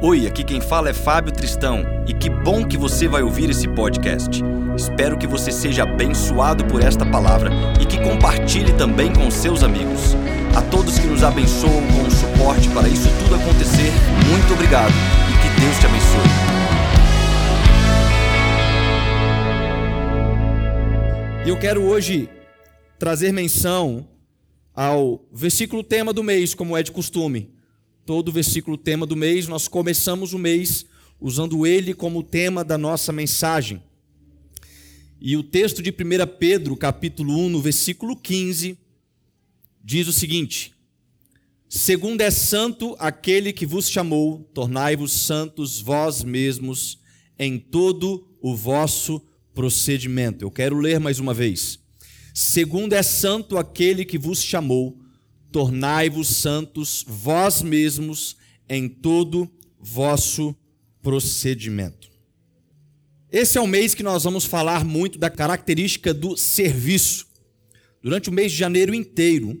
Oi, aqui quem fala é Fábio Tristão e que bom que você vai ouvir esse podcast. Espero que você seja abençoado por esta palavra e que compartilhe também com seus amigos. A todos que nos abençoam com o suporte para isso tudo acontecer, muito obrigado e que Deus te abençoe. E eu quero hoje trazer menção ao versículo tema do mês, como é de costume todo versículo tema do mês, nós começamos o mês usando ele como tema da nossa mensagem. E o texto de 1 Pedro, capítulo 1, no versículo 15, diz o seguinte: Segundo é santo aquele que vos chamou, tornai-vos santos vós mesmos em todo o vosso procedimento. Eu quero ler mais uma vez. Segundo é santo aquele que vos chamou, tornai-vos santos vós mesmos em todo vosso procedimento. Esse é o mês que nós vamos falar muito da característica do serviço. Durante o mês de janeiro inteiro,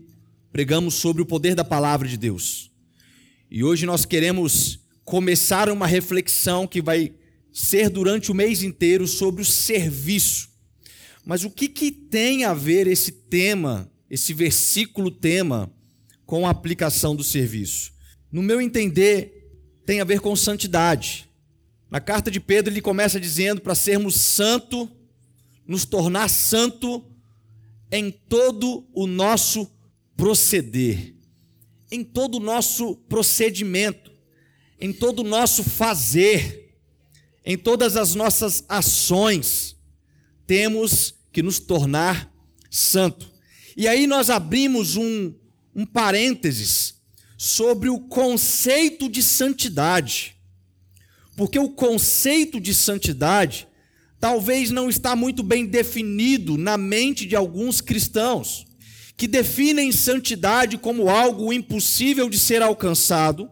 pregamos sobre o poder da palavra de Deus. E hoje nós queremos começar uma reflexão que vai ser durante o mês inteiro sobre o serviço. Mas o que, que tem a ver esse tema, esse versículo tema, com a aplicação do serviço? No meu entender, tem a ver com santidade. Na carta de Pedro, ele começa dizendo para sermos santo, nos tornar santo em todo o nosso proceder, em todo o nosso procedimento, em todo o nosso fazer, em todas as nossas ações, temos que nos tornar santo. E aí nós abrimos um um parênteses sobre o conceito de santidade. Porque o conceito de santidade talvez não está muito bem definido na mente de alguns cristãos, que definem santidade como algo impossível de ser alcançado,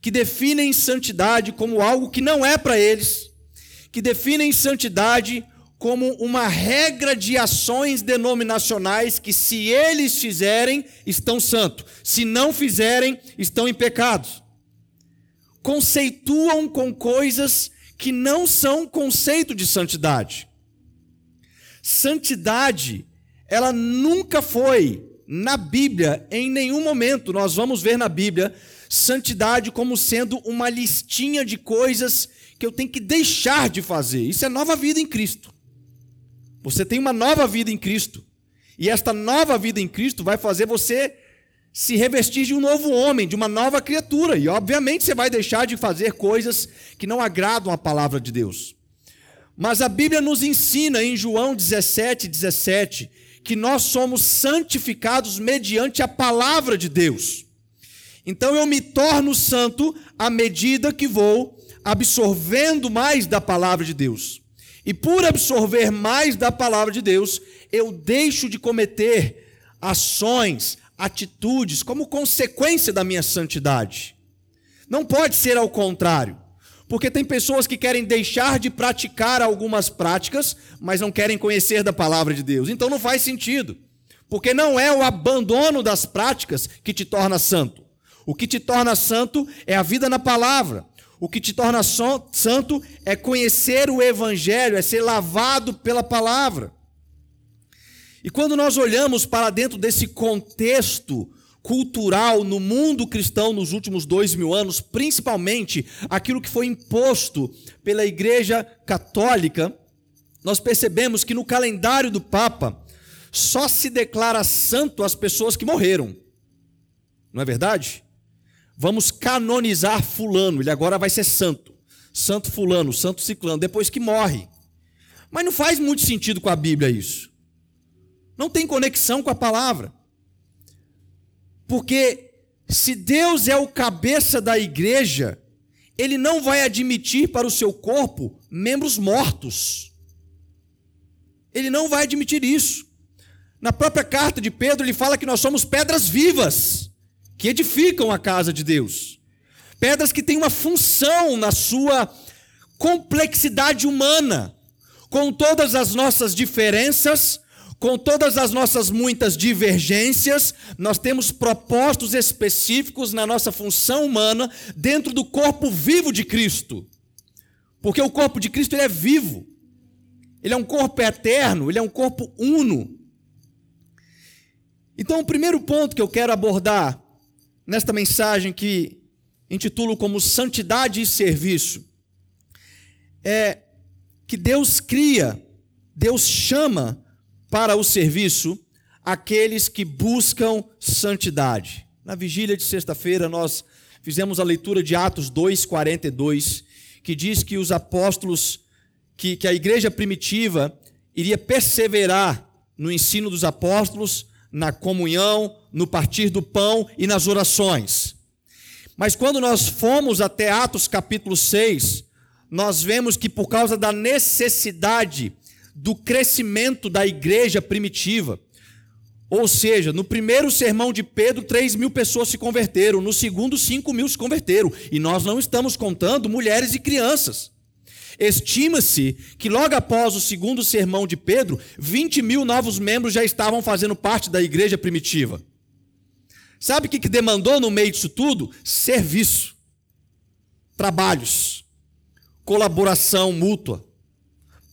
que definem santidade como algo que não é para eles, que definem santidade como uma regra de ações denominacionais que, se eles fizerem, estão santos, se não fizerem, estão em pecados. Conceituam com coisas que não são conceito de santidade. Santidade, ela nunca foi na Bíblia, em nenhum momento, nós vamos ver na Bíblia, santidade como sendo uma listinha de coisas que eu tenho que deixar de fazer. Isso é nova vida em Cristo. Você tem uma nova vida em Cristo. E esta nova vida em Cristo vai fazer você se revestir de um novo homem, de uma nova criatura. E, obviamente, você vai deixar de fazer coisas que não agradam a palavra de Deus. Mas a Bíblia nos ensina em João 17, 17, que nós somos santificados mediante a palavra de Deus. Então eu me torno santo à medida que vou absorvendo mais da palavra de Deus. E por absorver mais da palavra de Deus, eu deixo de cometer ações, atitudes como consequência da minha santidade. Não pode ser ao contrário. Porque tem pessoas que querem deixar de praticar algumas práticas, mas não querem conhecer da palavra de Deus. Então não faz sentido. Porque não é o abandono das práticas que te torna santo. O que te torna santo é a vida na palavra. O que te torna santo é conhecer o Evangelho, é ser lavado pela palavra. E quando nós olhamos para dentro desse contexto cultural no mundo cristão nos últimos dois mil anos, principalmente aquilo que foi imposto pela Igreja Católica, nós percebemos que no calendário do Papa só se declara santo as pessoas que morreram. Não é verdade? Vamos canonizar Fulano, ele agora vai ser santo. Santo Fulano, Santo Ciclano, depois que morre. Mas não faz muito sentido com a Bíblia isso. Não tem conexão com a palavra. Porque se Deus é o cabeça da igreja, ele não vai admitir para o seu corpo membros mortos. Ele não vai admitir isso. Na própria carta de Pedro, ele fala que nós somos pedras vivas que edificam a casa de Deus. Pedras que têm uma função na sua complexidade humana, com todas as nossas diferenças, com todas as nossas muitas divergências, nós temos propósitos específicos na nossa função humana dentro do corpo vivo de Cristo. Porque o corpo de Cristo ele é vivo. Ele é um corpo eterno, ele é um corpo uno. Então, o primeiro ponto que eu quero abordar nesta mensagem que intitulo como Santidade e Serviço é que Deus cria, Deus chama para o serviço aqueles que buscam santidade. Na vigília de sexta-feira, nós fizemos a leitura de Atos 2,42, que diz que os apóstolos, que, que a igreja primitiva iria perseverar no ensino dos apóstolos, na comunhão, no partir do pão e nas orações. Mas quando nós fomos até Atos capítulo 6, nós vemos que por causa da necessidade do crescimento da igreja primitiva. Ou seja, no primeiro sermão de Pedro, 3 mil pessoas se converteram, no segundo, 5 mil se converteram, e nós não estamos contando mulheres e crianças. Estima-se que logo após o segundo sermão de Pedro, 20 mil novos membros já estavam fazendo parte da igreja primitiva. Sabe o que demandou no meio disso tudo? Serviço, trabalhos, colaboração mútua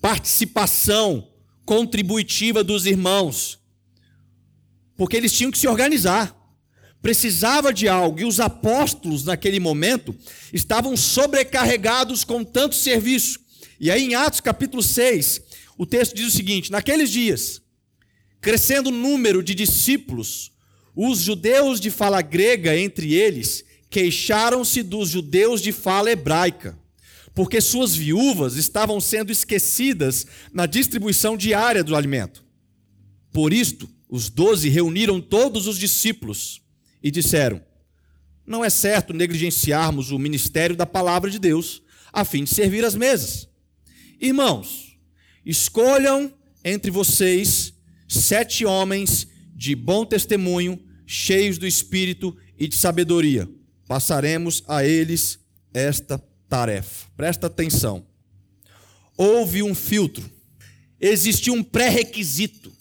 participação contributiva dos irmãos, porque eles tinham que se organizar. Precisava de algo, e os apóstolos, naquele momento, estavam sobrecarregados com tanto serviço. E aí, em Atos capítulo 6, o texto diz o seguinte: Naqueles dias, crescendo o número de discípulos, os judeus de fala grega entre eles queixaram-se dos judeus de fala hebraica porque suas viúvas estavam sendo esquecidas na distribuição diária do alimento. Por isto, os doze reuniram todos os discípulos e disseram: Não é certo negligenciarmos o ministério da palavra de Deus a fim de servir as mesas. Irmãos, escolham entre vocês sete homens de bom testemunho, cheios do espírito e de sabedoria. Passaremos a eles esta tarefa. Presta atenção. Houve um filtro. Existia um pré-requisito.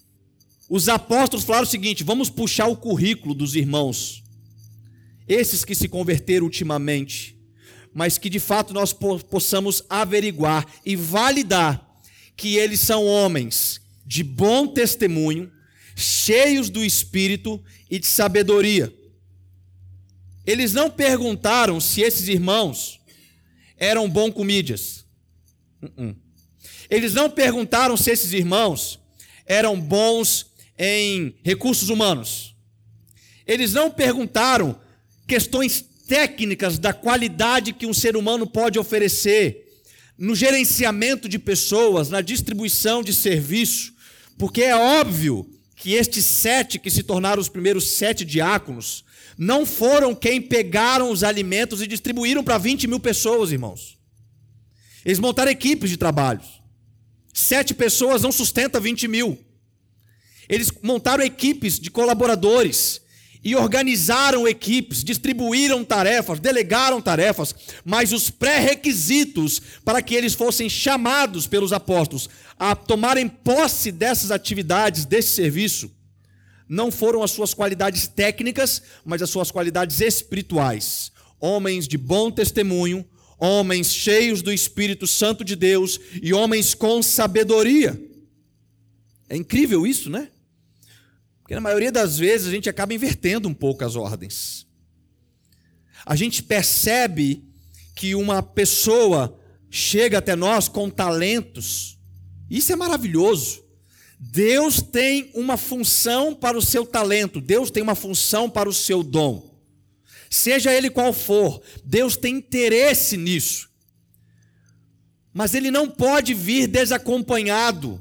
Os apóstolos falaram o seguinte: vamos puxar o currículo dos irmãos. Esses que se converteram ultimamente, mas que de fato nós possamos averiguar e validar que eles são homens de bom testemunho, cheios do espírito e de sabedoria. Eles não perguntaram se esses irmãos eram bom comídias. Uh-uh. Eles não perguntaram se esses irmãos eram bons em recursos humanos. Eles não perguntaram questões técnicas da qualidade que um ser humano pode oferecer no gerenciamento de pessoas, na distribuição de serviço, porque é óbvio que estes sete que se tornaram os primeiros sete diáconos não foram quem pegaram os alimentos e distribuíram para 20 mil pessoas, irmãos. Eles montaram equipes de trabalho. Sete pessoas não sustenta 20 mil. Eles montaram equipes de colaboradores e organizaram equipes, distribuíram tarefas, delegaram tarefas, mas os pré-requisitos para que eles fossem chamados pelos apóstolos a tomarem posse dessas atividades, desse serviço, não foram as suas qualidades técnicas, mas as suas qualidades espirituais. Homens de bom testemunho, homens cheios do Espírito Santo de Deus e homens com sabedoria. É incrível isso, né? Porque na maioria das vezes a gente acaba invertendo um pouco as ordens. A gente percebe que uma pessoa chega até nós com talentos, isso é maravilhoso. Deus tem uma função para o seu talento, Deus tem uma função para o seu dom. Seja ele qual for, Deus tem interesse nisso. Mas ele não pode vir desacompanhado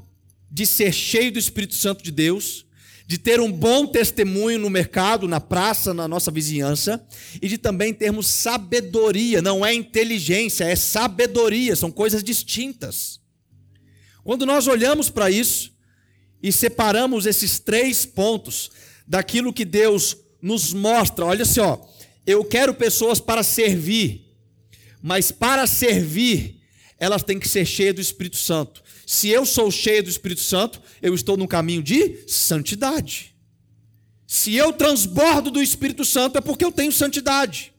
de ser cheio do Espírito Santo de Deus, de ter um bom testemunho no mercado, na praça, na nossa vizinhança, e de também termos sabedoria, não é inteligência, é sabedoria, são coisas distintas. Quando nós olhamos para isso, e separamos esses três pontos daquilo que Deus nos mostra. Olha só, eu quero pessoas para servir, mas para servir elas têm que ser cheias do Espírito Santo. Se eu sou cheio do Espírito Santo, eu estou no caminho de santidade. Se eu transbordo do Espírito Santo, é porque eu tenho santidade.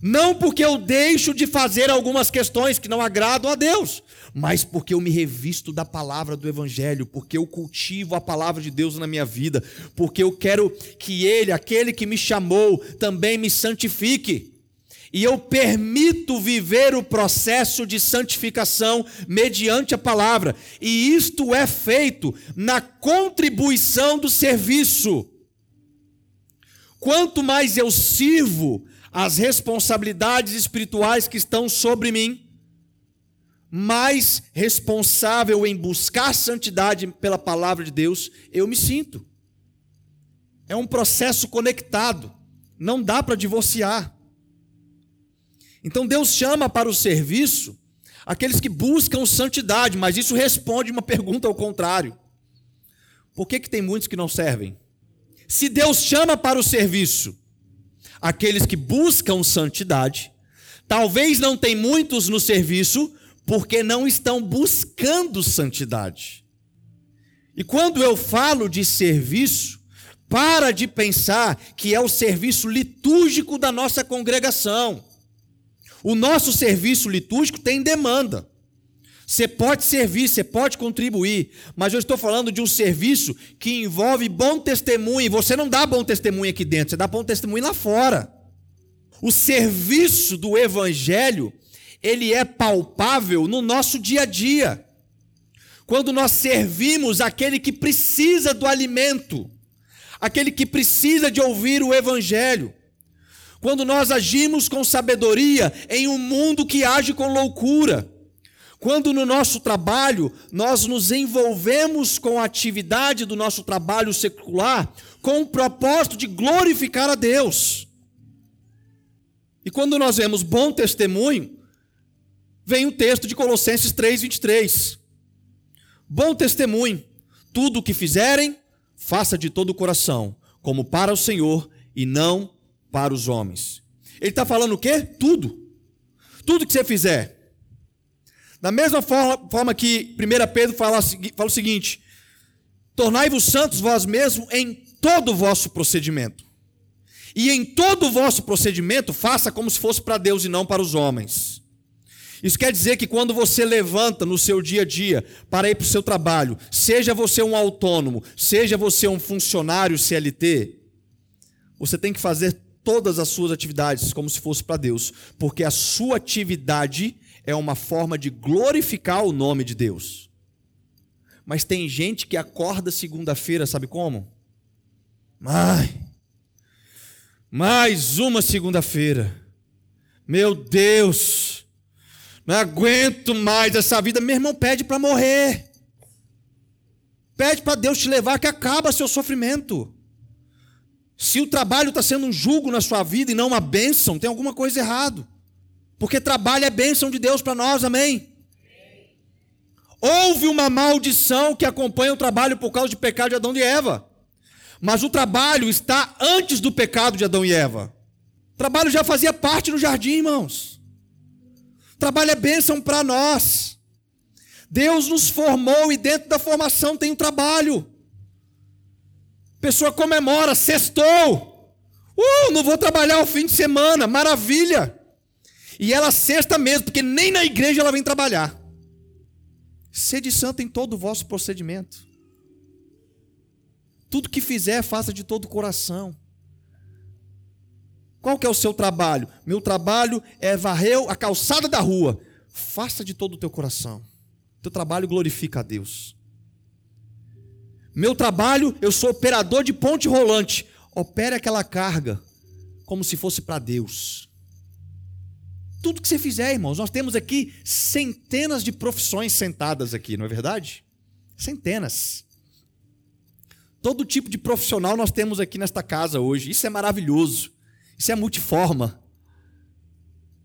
Não porque eu deixo de fazer algumas questões que não agradam a Deus, mas porque eu me revisto da palavra do Evangelho, porque eu cultivo a palavra de Deus na minha vida, porque eu quero que Ele, aquele que me chamou, também me santifique. E eu permito viver o processo de santificação mediante a palavra. E isto é feito na contribuição do serviço. Quanto mais eu sirvo, as responsabilidades espirituais que estão sobre mim, mais responsável em buscar santidade pela palavra de Deus eu me sinto. É um processo conectado, não dá para divorciar. Então Deus chama para o serviço aqueles que buscam santidade, mas isso responde uma pergunta ao contrário. Por que, que tem muitos que não servem? Se Deus chama para o serviço aqueles que buscam santidade. Talvez não tem muitos no serviço porque não estão buscando santidade. E quando eu falo de serviço, para de pensar que é o serviço litúrgico da nossa congregação. O nosso serviço litúrgico tem demanda. Você pode servir, você pode contribuir, mas eu estou falando de um serviço que envolve bom testemunho. Você não dá bom testemunho aqui dentro, você dá bom testemunho lá fora. O serviço do evangelho, ele é palpável no nosso dia a dia. Quando nós servimos aquele que precisa do alimento, aquele que precisa de ouvir o evangelho. Quando nós agimos com sabedoria em um mundo que age com loucura quando no nosso trabalho nós nos envolvemos com a atividade do nosso trabalho secular com o propósito de glorificar a Deus. E quando nós vemos bom testemunho, vem o texto de Colossenses 3:23. Bom testemunho, tudo o que fizerem, faça de todo o coração, como para o Senhor e não para os homens. Ele está falando o quê? Tudo. Tudo que você fizer, da mesma forma, forma que 1 Pedro fala, fala o seguinte: tornai-vos santos vós mesmos em todo o vosso procedimento. E em todo o vosso procedimento, faça como se fosse para Deus e não para os homens. Isso quer dizer que quando você levanta no seu dia a dia para ir para o seu trabalho, seja você um autônomo, seja você um funcionário CLT, você tem que fazer todas as suas atividades como se fosse para Deus, porque a sua atividade é uma forma de glorificar o nome de Deus. Mas tem gente que acorda segunda-feira, sabe como? Ai, mais uma segunda-feira. Meu Deus, não aguento mais essa vida. Meu irmão, pede para morrer. Pede para Deus te levar que acaba seu sofrimento. Se o trabalho está sendo um jugo na sua vida e não uma bênção, tem alguma coisa errado. Porque trabalho é bênção de Deus para nós, amém? Houve uma maldição que acompanha o trabalho por causa do pecado de Adão e Eva. Mas o trabalho está antes do pecado de Adão e Eva. O trabalho já fazia parte no jardim, irmãos. O trabalho é bênção para nós. Deus nos formou e dentro da formação tem um trabalho. Pessoa comemora, sextou. Uh, não vou trabalhar o fim de semana, maravilha. E ela sexta mesmo, porque nem na igreja ela vem trabalhar. Sede santo em todo o vosso procedimento. Tudo que fizer, faça de todo o coração. Qual que é o seu trabalho? Meu trabalho é varrer a calçada da rua. Faça de todo o teu coração. Teu trabalho glorifica a Deus. Meu trabalho, eu sou operador de ponte rolante. Opere aquela carga como se fosse para Deus. Tudo que você fizer, irmãos, nós temos aqui centenas de profissões sentadas aqui, não é verdade? Centenas. Todo tipo de profissional nós temos aqui nesta casa hoje. Isso é maravilhoso. Isso é multiforma.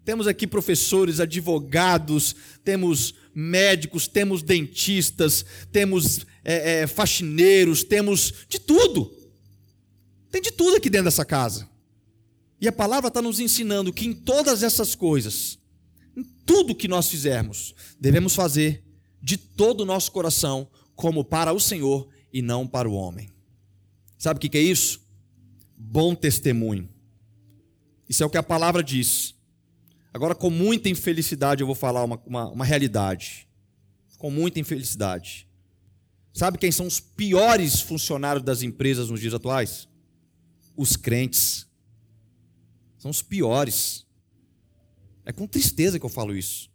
Temos aqui professores, advogados, temos médicos, temos dentistas, temos é, é, faxineiros, temos de tudo. Tem de tudo aqui dentro dessa casa. E a palavra está nos ensinando que em todas essas coisas, em tudo que nós fizermos, devemos fazer de todo o nosso coração, como para o Senhor e não para o homem. Sabe o que é isso? Bom testemunho. Isso é o que a palavra diz. Agora, com muita infelicidade, eu vou falar uma, uma, uma realidade. Com muita infelicidade. Sabe quem são os piores funcionários das empresas nos dias atuais? Os crentes. São os piores. É com tristeza que eu falo isso.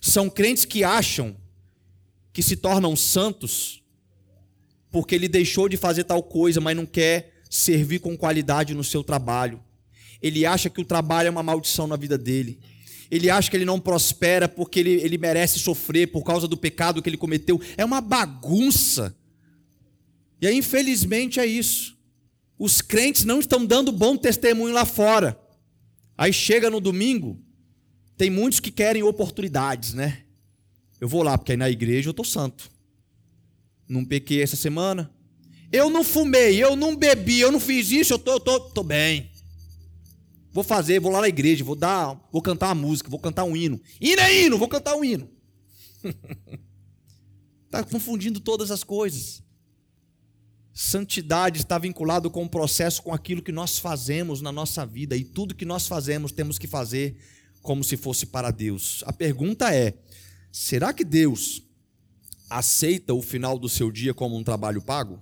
São crentes que acham que se tornam santos porque ele deixou de fazer tal coisa, mas não quer servir com qualidade no seu trabalho. Ele acha que o trabalho é uma maldição na vida dele. Ele acha que ele não prospera porque ele, ele merece sofrer por causa do pecado que ele cometeu. É uma bagunça. E aí, infelizmente, é isso. Os crentes não estão dando bom testemunho lá fora. Aí chega no domingo, tem muitos que querem oportunidades, né? Eu vou lá, porque aí na igreja eu tô santo. Não pequei essa semana. Eu não fumei, eu não bebi, eu não fiz isso, eu tô, tô, tô bem. Vou fazer, vou lá na igreja, vou dar, vou cantar uma música, vou cantar um hino. Hino é hino, vou cantar um hino. Está confundindo todas as coisas. Santidade está vinculado com o processo, com aquilo que nós fazemos na nossa vida. E tudo que nós fazemos temos que fazer como se fosse para Deus. A pergunta é: será que Deus aceita o final do seu dia como um trabalho pago?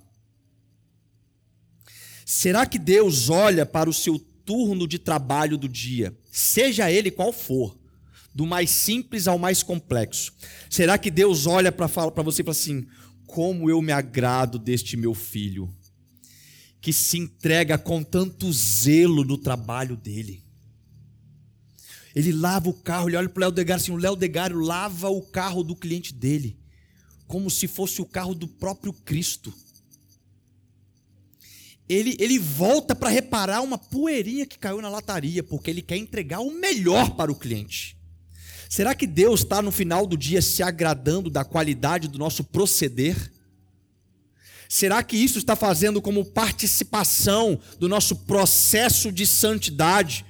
Será que Deus olha para o seu turno de trabalho do dia, seja ele qual for, do mais simples ao mais complexo? Será que Deus olha para você e fala assim: como eu me agrado deste meu filho, que se entrega com tanto zelo no trabalho dele? Ele lava o carro, ele olha para o Léo Degário assim, o Léo Degário lava o carro do cliente dele, como se fosse o carro do próprio Cristo. Ele, ele volta para reparar uma poeirinha que caiu na lataria, porque ele quer entregar o melhor para o cliente. Será que Deus está no final do dia se agradando da qualidade do nosso proceder? Será que isso está fazendo como participação do nosso processo de santidade?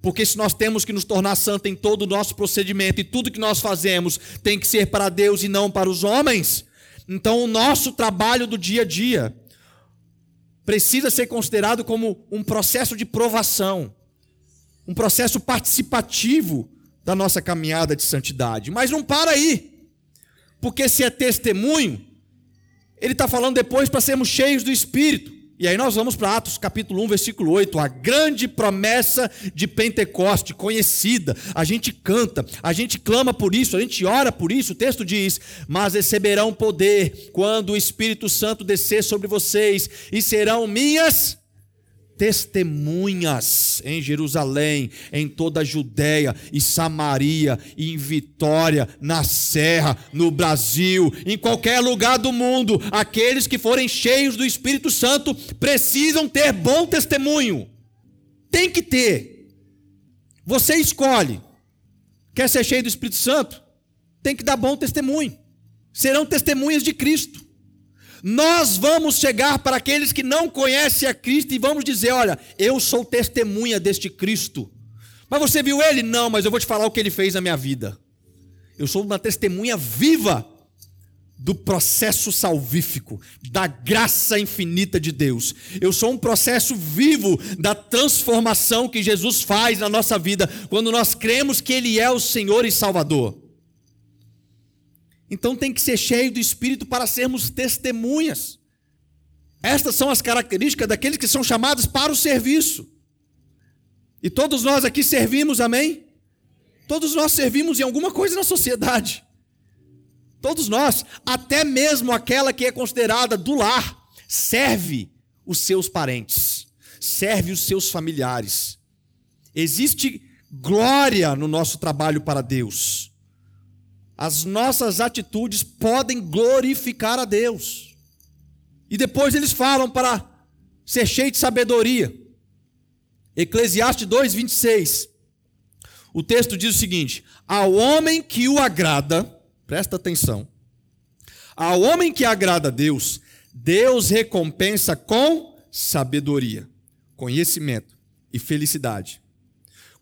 Porque se nós temos que nos tornar santos em todo o nosso procedimento e tudo que nós fazemos tem que ser para Deus e não para os homens, então o nosso trabalho do dia a dia precisa ser considerado como um processo de provação, um processo participativo da nossa caminhada de santidade. Mas não para aí, porque se é testemunho, ele está falando depois para sermos cheios do Espírito. E aí nós vamos para Atos capítulo 1, versículo 8, a grande promessa de Pentecoste, conhecida. A gente canta, a gente clama por isso, a gente ora por isso. O texto diz: "Mas receberão poder quando o Espírito Santo descer sobre vocês e serão minhas testemunhas em Jerusalém, em toda a Judéia e Samaria, em Vitória, na Serra, no Brasil, em qualquer lugar do mundo. Aqueles que forem cheios do Espírito Santo precisam ter bom testemunho. Tem que ter. Você escolhe. Quer ser cheio do Espírito Santo? Tem que dar bom testemunho. Serão testemunhas de Cristo. Nós vamos chegar para aqueles que não conhecem a Cristo e vamos dizer: olha, eu sou testemunha deste Cristo. Mas você viu ele? Não, mas eu vou te falar o que ele fez na minha vida. Eu sou uma testemunha viva do processo salvífico, da graça infinita de Deus. Eu sou um processo vivo da transformação que Jesus faz na nossa vida quando nós cremos que Ele é o Senhor e Salvador. Então tem que ser cheio do Espírito para sermos testemunhas. Estas são as características daqueles que são chamados para o serviço. E todos nós aqui servimos, amém? Todos nós servimos em alguma coisa na sociedade. Todos nós, até mesmo aquela que é considerada do lar, serve os seus parentes, serve os seus familiares. Existe glória no nosso trabalho para Deus as nossas atitudes podem glorificar a Deus. E depois eles falam para ser cheio de sabedoria. Eclesiastes 2, 26. O texto diz o seguinte: Ao homem que o agrada, presta atenção, ao homem que agrada a Deus, Deus recompensa com sabedoria, conhecimento e felicidade.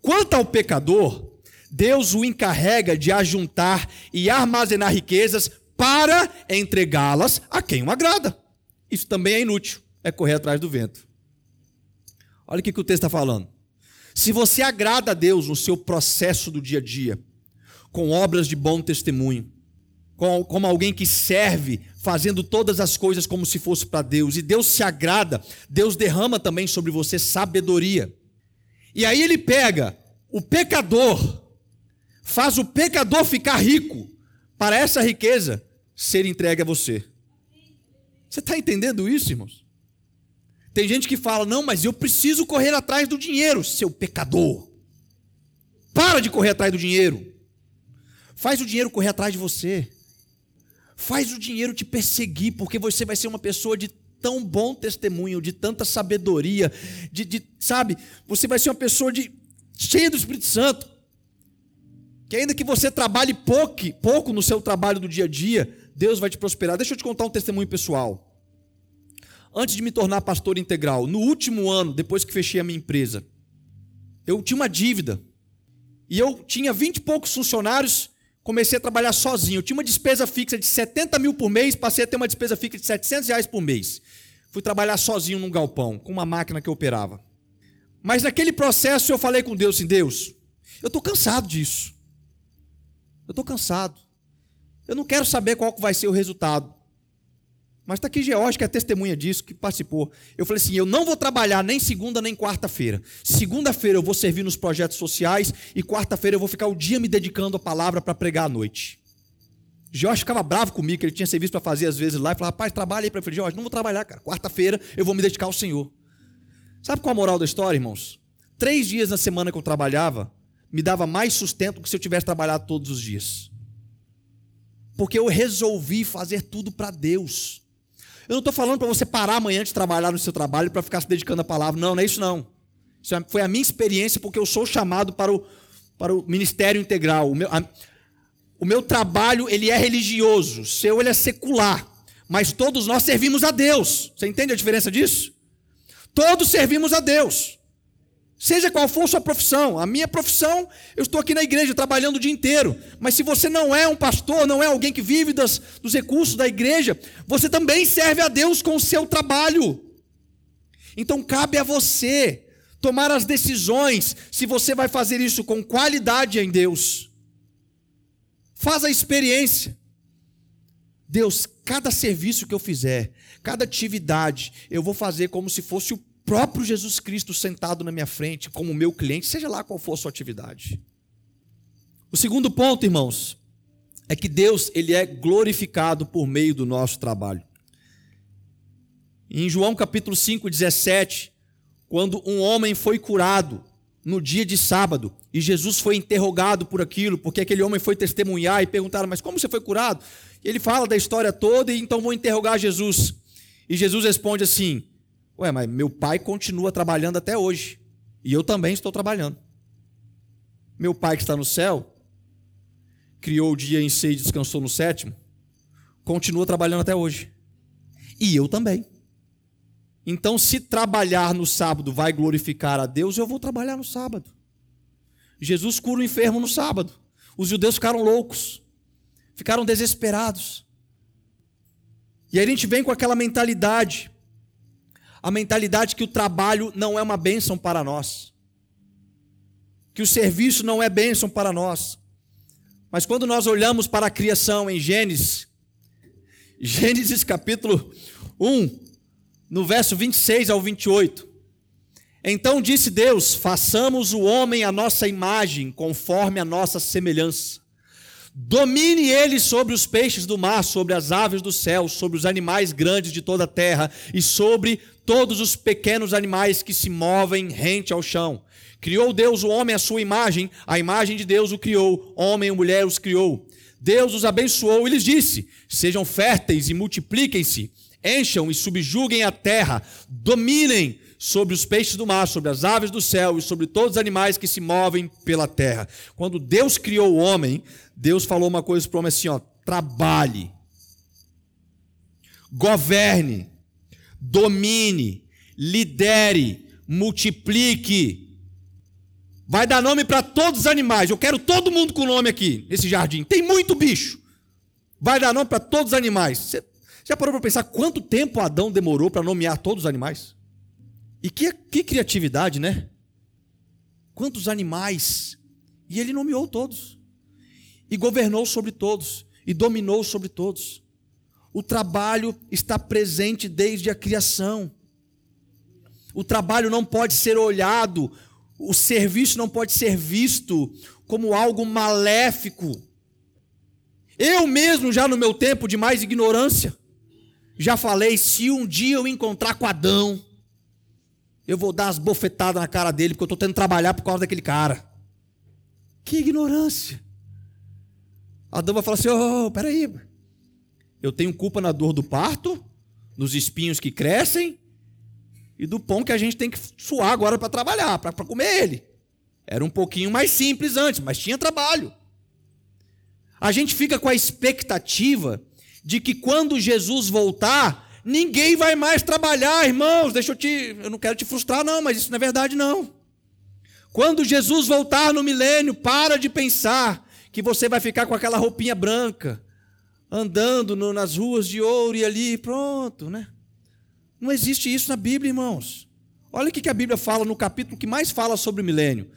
Quanto ao pecador, Deus o encarrega de ajuntar e armazenar riquezas para entregá-las a quem o agrada. Isso também é inútil, é correr atrás do vento. Olha o que, o texto está falando. Se você agrada a Deus no seu processo do dia a dia, com obras de bom testemunho, como alguém que serve, fazendo todas as coisas como se fosse para Deus, e Deus se agrada, Deus derrama também sobre você sabedoria. E aí ele pega o pecador, faz o pecador ficar rico, para essa riqueza ser entregue a você. Você está entendendo isso, irmãos? Tem gente que fala: não, mas eu preciso correr atrás do dinheiro, seu pecador. Para de correr atrás do dinheiro. Faz o dinheiro correr atrás de você. Faz o dinheiro te perseguir, porque você vai ser uma pessoa de tão bom testemunho, de tanta sabedoria, de, de sabe? Você vai ser uma pessoa de cheia do Espírito Santo. Que ainda que você trabalhe pouco, pouco no seu trabalho do dia a dia, Deus vai te prosperar. Deixa eu te contar um testemunho pessoal. Antes de me tornar pastor integral, no último ano, depois que fechei a minha empresa, eu tinha uma dívida. E eu tinha vinte e poucos funcionários, comecei a trabalhar sozinho. Eu tinha uma despesa fixa de 70 mil por mês, passei a ter uma despesa fixa de 700 reais por mês. Fui trabalhar sozinho num galpão, com uma máquina que eu operava. Mas naquele processo eu falei com Deus assim: Deus, eu estou cansado disso. Eu estou cansado. Eu não quero saber qual vai ser o resultado. Mas está aqui George, que é testemunha disso, que participou. Eu falei assim: eu não vou trabalhar nem segunda nem quarta-feira. Segunda-feira eu vou servir nos projetos sociais e quarta-feira eu vou ficar o dia me dedicando à palavra para pregar à noite. Jorge ficava bravo comigo, que ele tinha serviço para fazer às vezes lá, e falava, rapaz, trabalha aí para ele. Jorge, não vou trabalhar, cara. Quarta-feira eu vou me dedicar ao Senhor. Sabe qual a moral da história, irmãos? Três dias na semana que eu trabalhava, me dava mais sustento que se eu tivesse trabalhado todos os dias porque eu resolvi fazer tudo para Deus. Eu não estou falando para você parar amanhã de trabalhar no seu trabalho para ficar se dedicando à palavra. Não, não é isso não. Isso é, foi a minha experiência, porque eu sou chamado para o, para o ministério integral. O meu, a, o meu trabalho ele é religioso, o seu ele é secular. Mas todos nós servimos a Deus. Você entende a diferença disso? Todos servimos a Deus. Seja qual for sua profissão, a minha profissão, eu estou aqui na igreja trabalhando o dia inteiro. Mas se você não é um pastor, não é alguém que vive das, dos recursos da igreja, você também serve a Deus com o seu trabalho. Então cabe a você tomar as decisões se você vai fazer isso com qualidade em Deus. Faz a experiência. Deus, cada serviço que eu fizer, cada atividade, eu vou fazer como se fosse o próprio Jesus Cristo sentado na minha frente, como meu cliente, seja lá qual for a sua atividade. O segundo ponto, irmãos, é que Deus ele é glorificado por meio do nosso trabalho. Em João capítulo 5, 17, quando um homem foi curado no dia de sábado e Jesus foi interrogado por aquilo, porque aquele homem foi testemunhar e perguntaram: Mas como você foi curado? E ele fala da história toda e então vou interrogar Jesus. E Jesus responde assim: Ué, mas meu pai continua trabalhando até hoje. E eu também estou trabalhando. Meu pai que está no céu, criou o dia em seis e descansou no sétimo, continua trabalhando até hoje. E eu também. Então, se trabalhar no sábado vai glorificar a Deus, eu vou trabalhar no sábado. Jesus cura o enfermo no sábado. Os judeus ficaram loucos, ficaram desesperados. E aí a gente vem com aquela mentalidade a mentalidade que o trabalho não é uma bênção para nós, que o serviço não é bênção para nós. Mas quando nós olhamos para a criação em Gênesis, Gênesis capítulo 1, no verso 26 ao 28. Então disse Deus: façamos o homem à nossa imagem, conforme a nossa semelhança. Domine ele sobre os peixes do mar, sobre as aves do céu, sobre os animais grandes de toda a terra e sobre todos os pequenos animais que se movem rente ao chão. Criou Deus o homem à sua imagem, a imagem de Deus o criou, homem e mulher os criou. Deus os abençoou e lhes disse: Sejam férteis e multipliquem-se, encham e subjuguem a terra, dominem sobre os peixes do mar, sobre as aves do céu e sobre todos os animais que se movem pela terra. Quando Deus criou o homem, Deus falou uma coisa para o homem assim: ó, trabalhe, governe, domine, lidere, multiplique. Vai dar nome para todos os animais. Eu quero todo mundo com nome aqui, nesse jardim. Tem muito bicho. Vai dar nome para todos os animais. Você já parou para pensar quanto tempo Adão demorou para nomear todos os animais? E que, que criatividade, né? Quantos animais. E ele nomeou todos. E governou sobre todos. E dominou sobre todos. O trabalho está presente desde a criação. O trabalho não pode ser olhado o serviço não pode ser visto como algo maléfico. Eu mesmo, já no meu tempo de mais ignorância, já falei: se um dia eu encontrar com Adão, eu vou dar as bofetadas na cara dele, porque eu estou tendo que trabalhar por causa daquele cara. Que ignorância. Adão vai falar assim: oh, peraí, eu tenho culpa na dor do parto, nos espinhos que crescem, e do pão que a gente tem que suar agora para trabalhar, para comer ele. Era um pouquinho mais simples antes, mas tinha trabalho. A gente fica com a expectativa de que quando Jesus voltar, ninguém vai mais trabalhar, irmãos. Deixa eu te, eu não quero te frustrar não, mas isso não é verdade não. Quando Jesus voltar no milênio, para de pensar que você vai ficar com aquela roupinha branca, andando no, nas ruas de ouro e ali, pronto, né? Não existe isso na Bíblia, irmãos. Olha o que a Bíblia fala no capítulo que mais fala sobre o milênio.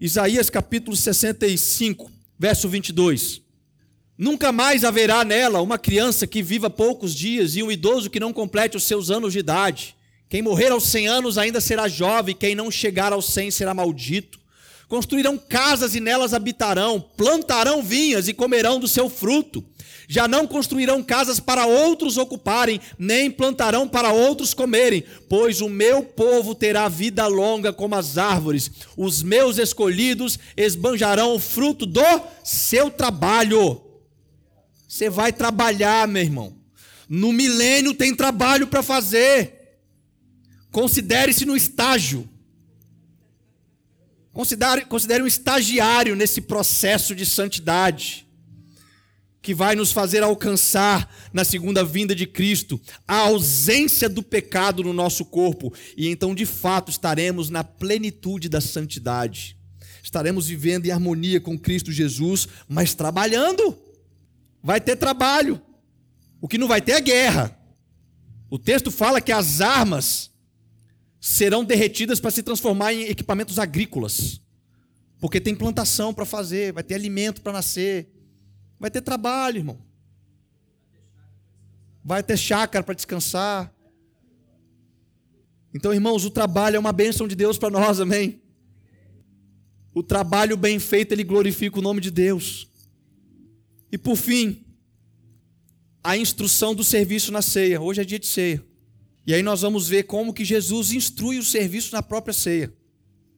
Isaías capítulo 65, verso 22. Nunca mais haverá nela uma criança que viva poucos dias e um idoso que não complete os seus anos de idade. Quem morrer aos 100 anos ainda será jovem, quem não chegar aos 100 será maldito. Construirão casas e nelas habitarão, plantarão vinhas e comerão do seu fruto já não construirão casas para outros ocuparem, nem plantarão para outros comerem, pois o meu povo terá vida longa como as árvores. Os meus escolhidos esbanjarão o fruto do seu trabalho. Você vai trabalhar, meu irmão. No milênio tem trabalho para fazer. Considere-se no estágio. Considere, considere um estagiário nesse processo de santidade que vai nos fazer alcançar na segunda vinda de Cristo a ausência do pecado no nosso corpo e então de fato estaremos na plenitude da santidade. Estaremos vivendo em harmonia com Cristo Jesus, mas trabalhando. Vai ter trabalho. O que não vai ter é guerra. O texto fala que as armas serão derretidas para se transformar em equipamentos agrícolas. Porque tem plantação para fazer, vai ter alimento para nascer. Vai ter trabalho, irmão. Vai ter chácara para descansar. Então, irmãos, o trabalho é uma bênção de Deus para nós, amém? O trabalho bem feito, ele glorifica o nome de Deus. E por fim, a instrução do serviço na ceia. Hoje é dia de ceia. E aí nós vamos ver como que Jesus instrui o serviço na própria ceia.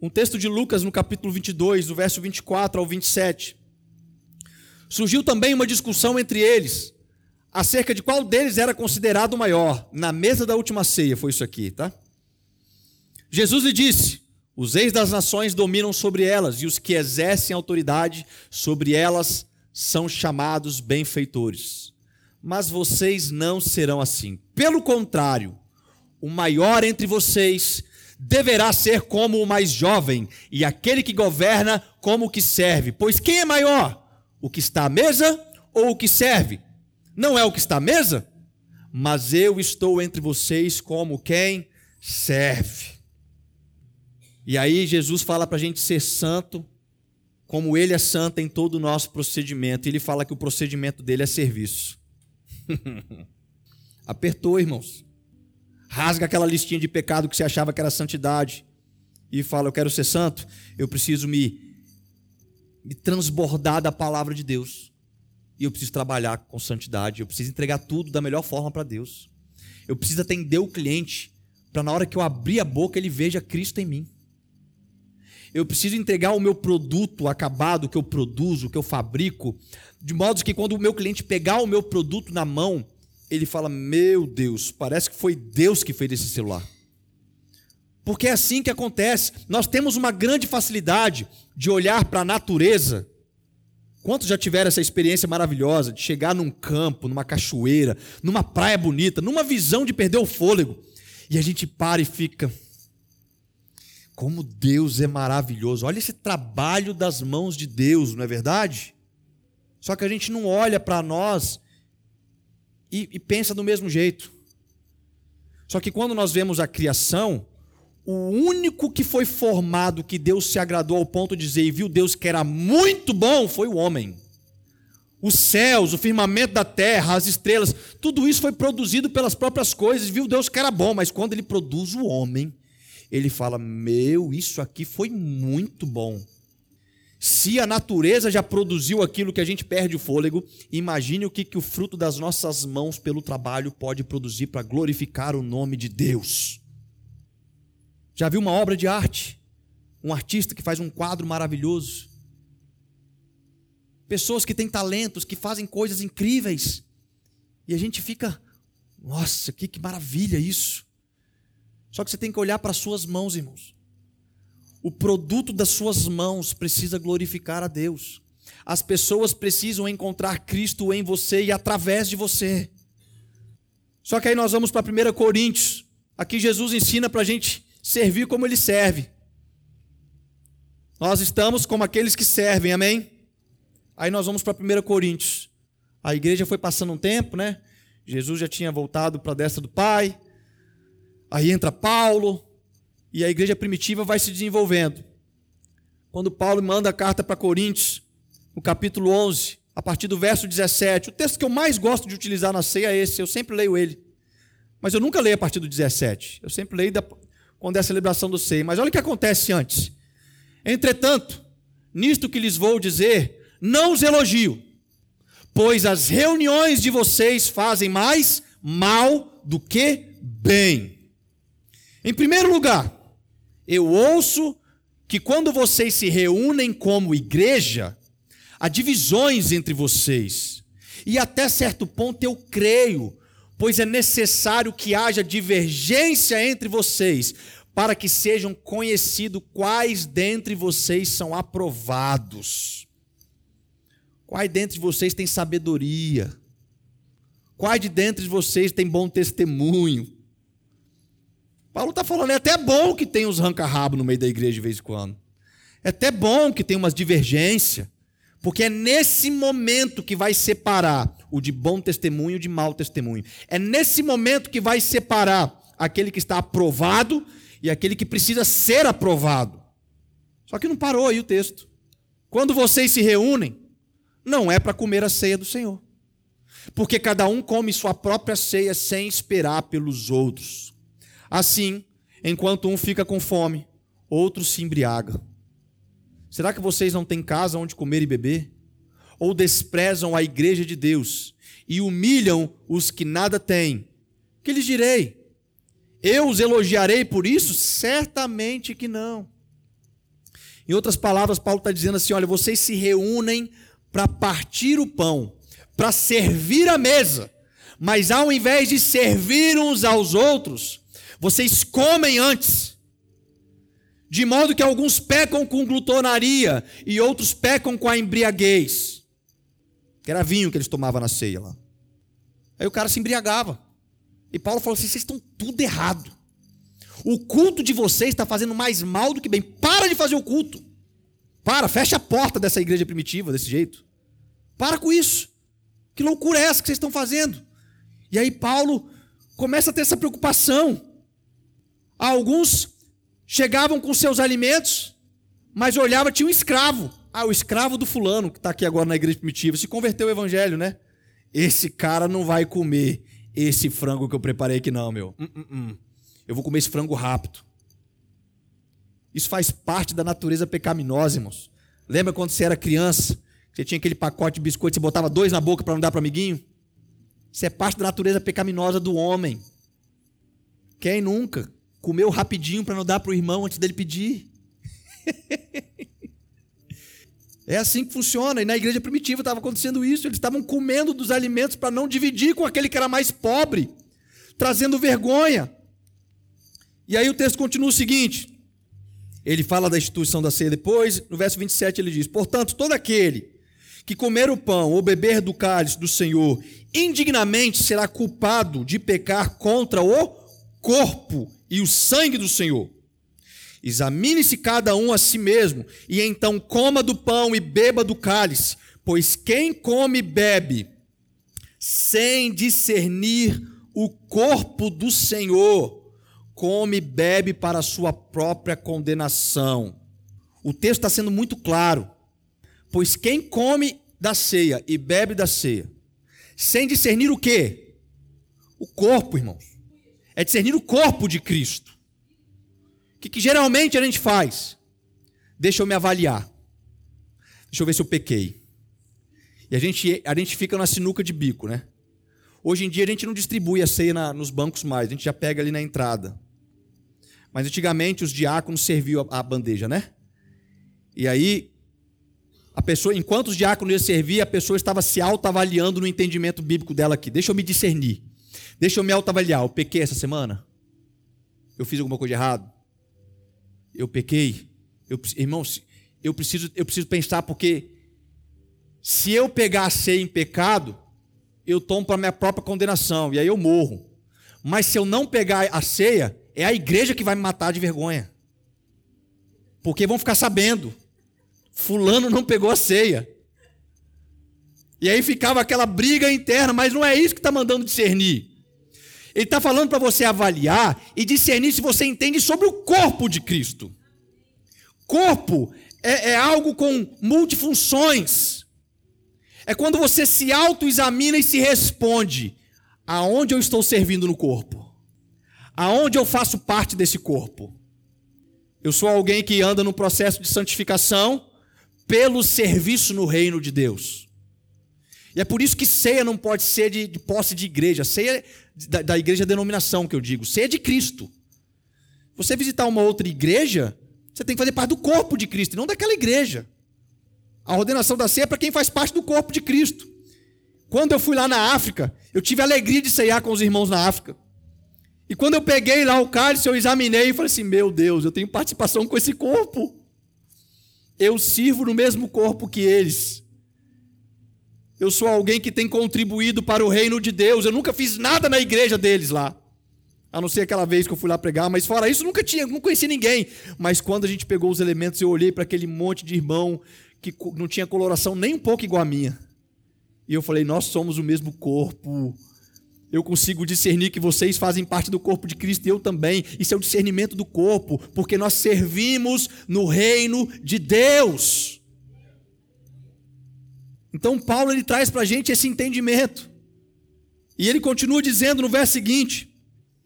Um texto de Lucas no capítulo 22, do verso 24 ao 27. Surgiu também uma discussão entre eles acerca de qual deles era considerado o maior. Na mesa da última ceia foi isso aqui, tá? Jesus lhe disse: Os reis das nações dominam sobre elas, e os que exercem autoridade sobre elas são chamados benfeitores. Mas vocês não serão assim. Pelo contrário, o maior entre vocês deverá ser como o mais jovem, e aquele que governa como o que serve. Pois quem é maior? o que está à mesa ou o que serve? Não é o que está à mesa, mas eu estou entre vocês como quem serve. E aí Jesus fala para a gente ser santo, como ele é santo em todo o nosso procedimento. Ele fala que o procedimento dele é serviço. Apertou, irmãos. Rasga aquela listinha de pecado que você achava que era santidade. E fala: Eu quero ser santo, eu preciso me me transbordar da palavra de Deus. E eu preciso trabalhar com santidade, eu preciso entregar tudo da melhor forma para Deus. Eu preciso atender o cliente para na hora que eu abrir a boca ele veja Cristo em mim. Eu preciso entregar o meu produto acabado que eu produzo, que eu fabrico, de modo que quando o meu cliente pegar o meu produto na mão, ele fala: Meu Deus, parece que foi Deus que fez esse celular. Porque é assim que acontece. Nós temos uma grande facilidade de olhar para a natureza. Quantos já tiveram essa experiência maravilhosa de chegar num campo, numa cachoeira, numa praia bonita, numa visão de perder o fôlego, e a gente para e fica. como Deus é maravilhoso. Olha esse trabalho das mãos de Deus, não é verdade? Só que a gente não olha para nós e, e, pensa do mesmo jeito. Só que quando nós vemos a criação, o único que foi formado que Deus se agradou ao ponto de dizer e viu Deus que era muito bom foi o homem. Os céus, o firmamento da terra, as estrelas, tudo isso foi produzido pelas próprias coisas, viu Deus que era bom, mas quando ele produz o homem, ele fala: Meu, isso aqui foi muito bom. Se a natureza já produziu aquilo que a gente perde o fôlego, imagine o que, que o fruto das nossas mãos pelo trabalho pode produzir para glorificar o nome de Deus. Já viu uma obra de arte? Um artista que faz um quadro maravilhoso. Pessoas que têm talentos, que fazem coisas incríveis. E a gente fica, nossa, que, que maravilha isso. Só que você tem que olhar para as suas mãos, irmãos. O produto das suas mãos precisa glorificar a Deus. As pessoas precisam encontrar Cristo em você e através de você. Só que aí nós vamos para 1 Coríntios. Aqui Jesus ensina para a gente servir como Ele serve. Nós estamos como aqueles que servem, amém? Aí nós vamos para 1 Coríntios. A igreja foi passando um tempo, né? Jesus já tinha voltado para a destra do Pai. Aí entra Paulo e a igreja primitiva vai se desenvolvendo. Quando Paulo manda a carta para Coríntios, no capítulo 11, a partir do verso 17, o texto que eu mais gosto de utilizar na ceia é esse, eu sempre leio ele. Mas eu nunca leio a partir do 17, eu sempre leio da, quando é a celebração do ceia. Mas olha o que acontece antes. Entretanto, nisto que lhes vou dizer, não os elogio, pois as reuniões de vocês fazem mais mal do que bem. Em primeiro lugar, eu ouço que quando vocês se reúnem como igreja, há divisões entre vocês. E até certo ponto eu creio, pois é necessário que haja divergência entre vocês, para que sejam conhecidos quais dentre vocês são aprovados. Quais dentre vocês tem sabedoria? Quais de dentre vocês tem bom testemunho? Paulo está falando, é até bom que tem uns ranca-rabo no meio da igreja de vez em quando. É até bom que tem umas divergências. Porque é nesse momento que vai separar o de bom testemunho de mau testemunho. É nesse momento que vai separar aquele que está aprovado e aquele que precisa ser aprovado. Só que não parou aí o texto. Quando vocês se reúnem, não é para comer a ceia do Senhor. Porque cada um come sua própria ceia sem esperar pelos outros. Assim, enquanto um fica com fome, outro se embriaga. Será que vocês não têm casa onde comer e beber? Ou desprezam a igreja de Deus e humilham os que nada têm? Que lhes direi? Eu os elogiarei por isso? Certamente que não. Em outras palavras, Paulo está dizendo assim: olha, vocês se reúnem para partir o pão, para servir a mesa, mas ao invés de servir uns aos outros, vocês comem antes. De modo que alguns pecam com glutonaria e outros pecam com a embriaguez. Que era vinho que eles tomavam na ceia lá. Aí o cara se embriagava. E Paulo falou assim: vocês estão tudo errado. O culto de vocês está fazendo mais mal do que bem. Para de fazer o culto. Para, fecha a porta dessa igreja primitiva desse jeito. Para com isso. Que loucura é essa que vocês estão fazendo? E aí Paulo começa a ter essa preocupação. Alguns chegavam com seus alimentos, mas olhava, tinha um escravo. Ah, o escravo do fulano, que está aqui agora na igreja primitiva, se converteu ao evangelho, né? Esse cara não vai comer esse frango que eu preparei aqui, não, meu. Hum, hum, hum. Eu vou comer esse frango rápido. Isso faz parte da natureza pecaminosa, irmãos. Lembra quando você era criança? Você tinha aquele pacote de biscoito, você botava dois na boca para não dar para amiguinho? Isso é parte da natureza pecaminosa do homem. Quem nunca? Comeu rapidinho para não dar para o irmão antes dele pedir. é assim que funciona. E na igreja primitiva estava acontecendo isso. Eles estavam comendo dos alimentos para não dividir com aquele que era mais pobre, trazendo vergonha. E aí o texto continua o seguinte: ele fala da instituição da ceia depois, no verso 27 ele diz: Portanto, todo aquele que comer o pão ou beber do cálice do Senhor indignamente será culpado de pecar contra o corpo e o sangue do Senhor. Examine-se cada um a si mesmo, e então coma do pão e beba do cálice, pois quem come e bebe sem discernir o corpo do Senhor, come e bebe para sua própria condenação. O texto está sendo muito claro. Pois quem come da ceia e bebe da ceia, sem discernir o quê? O corpo, irmãos. É discernir o corpo de Cristo. O que, que geralmente a gente faz? Deixa eu me avaliar. Deixa eu ver se eu pequei. E a gente, a gente fica na sinuca de bico, né? Hoje em dia a gente não distribui a ceia na, nos bancos mais, a gente já pega ali na entrada. Mas antigamente os diáconos serviam a, a bandeja, né? E aí, a pessoa, enquanto os diáconos iam servir, a pessoa estava se autoavaliando no entendimento bíblico dela aqui. Deixa eu me discernir. Deixa eu me autoavaliar. Eu pequei essa semana? Eu fiz alguma coisa de errado? Eu pequei? Eu, irmãos, eu preciso, eu preciso pensar porque se eu pegar a ceia em pecado, eu tomo para minha própria condenação e aí eu morro. Mas se eu não pegar a ceia, é a igreja que vai me matar de vergonha. Porque vão ficar sabendo. Fulano não pegou a ceia. E aí ficava aquela briga interna, mas não é isso que está mandando discernir. Ele está falando para você avaliar e discernir se você entende sobre o corpo de Cristo. Corpo é, é algo com multifunções. É quando você se autoexamina e se responde: aonde eu estou servindo no corpo? Aonde eu faço parte desse corpo? Eu sou alguém que anda no processo de santificação pelo serviço no reino de Deus. E é por isso que ceia não pode ser de, de posse de igreja. Ceia da, da igreja denominação que eu digo. Ceia de Cristo. Você visitar uma outra igreja, você tem que fazer parte do corpo de Cristo, não daquela igreja. A ordenação da ceia é para quem faz parte do corpo de Cristo. Quando eu fui lá na África, eu tive a alegria de ceiar com os irmãos na África. E quando eu peguei lá o cálice, eu examinei e falei assim: meu Deus, eu tenho participação com esse corpo. Eu sirvo no mesmo corpo que eles. Eu sou alguém que tem contribuído para o reino de Deus. Eu nunca fiz nada na igreja deles lá. A não ser aquela vez que eu fui lá pregar, mas fora isso, nunca tinha, não conheci ninguém. Mas quando a gente pegou os elementos, eu olhei para aquele monte de irmão que não tinha coloração nem um pouco igual a minha. E eu falei: Nós somos o mesmo corpo. Eu consigo discernir que vocês fazem parte do corpo de Cristo e eu também. Isso é o discernimento do corpo, porque nós servimos no reino de Deus. Então Paulo ele traz para a gente esse entendimento. E ele continua dizendo no verso seguinte: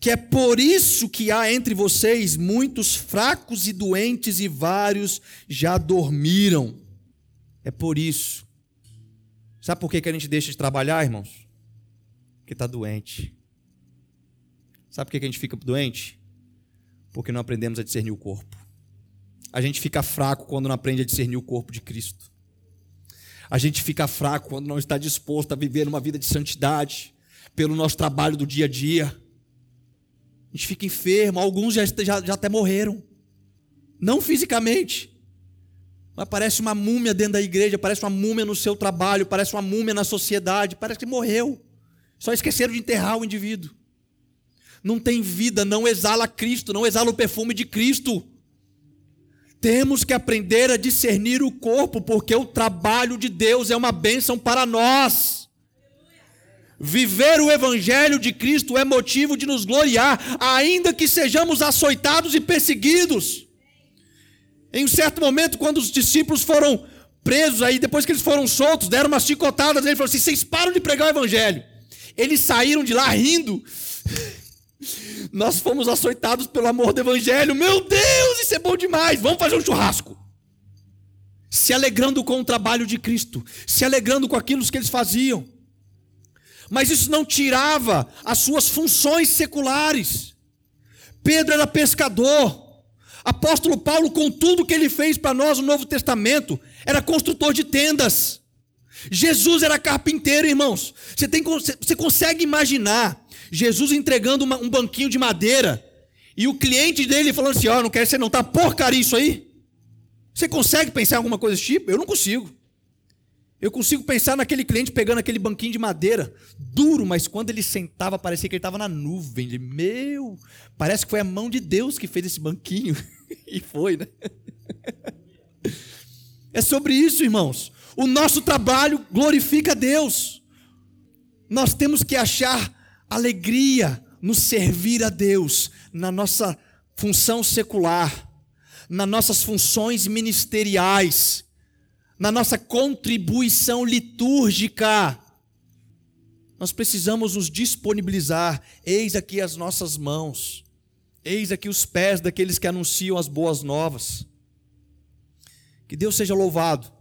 que é por isso que há entre vocês muitos fracos e doentes, e vários já dormiram. É por isso. Sabe por que, que a gente deixa de trabalhar, irmãos? Porque está doente. Sabe por que, que a gente fica doente? Porque não aprendemos a discernir o corpo. A gente fica fraco quando não aprende a discernir o corpo de Cristo. A gente fica fraco quando não está disposto a viver uma vida de santidade, pelo nosso trabalho do dia a dia. A gente fica enfermo, alguns já, já, já até morreram. Não fisicamente, mas parece uma múmia dentro da igreja, parece uma múmia no seu trabalho, parece uma múmia na sociedade, parece que morreu. Só esqueceram de enterrar o indivíduo. Não tem vida, não exala Cristo, não exala o perfume de Cristo. Temos que aprender a discernir o corpo, porque o trabalho de Deus é uma bênção para nós. Viver o Evangelho de Cristo é motivo de nos gloriar, ainda que sejamos açoitados e perseguidos. Em um certo momento, quando os discípulos foram presos, aí depois que eles foram soltos, deram umas chicotadas, ele falou assim: vocês param de pregar o evangelho. Eles saíram de lá rindo. Nós fomos açoitados pelo amor do evangelho. Meu Deus, isso é bom demais. Vamos fazer um churrasco. Se alegrando com o trabalho de Cristo, se alegrando com aquilo que eles faziam. Mas isso não tirava as suas funções seculares. Pedro era pescador. Apóstolo Paulo, com tudo que ele fez para nós no Novo Testamento, era construtor de tendas. Jesus era carpinteiro, irmãos. Você, tem, você consegue imaginar Jesus entregando uma, um banquinho de madeira e o cliente dele falando assim: Ó, oh, não quero ser não, tá porcaria isso aí? Você consegue pensar em alguma coisa desse tipo? Eu não consigo. Eu consigo pensar naquele cliente pegando aquele banquinho de madeira, duro, mas quando ele sentava, parecia que ele estava na nuvem. De, Meu, parece que foi a mão de Deus que fez esse banquinho. e foi, né? É sobre isso, irmãos. O nosso trabalho glorifica a Deus. Nós temos que achar alegria no servir a Deus, na nossa função secular, nas nossas funções ministeriais na nossa contribuição litúrgica. Nós precisamos nos disponibilizar. Eis aqui as nossas mãos. Eis aqui os pés daqueles que anunciam as boas novas. Que Deus seja louvado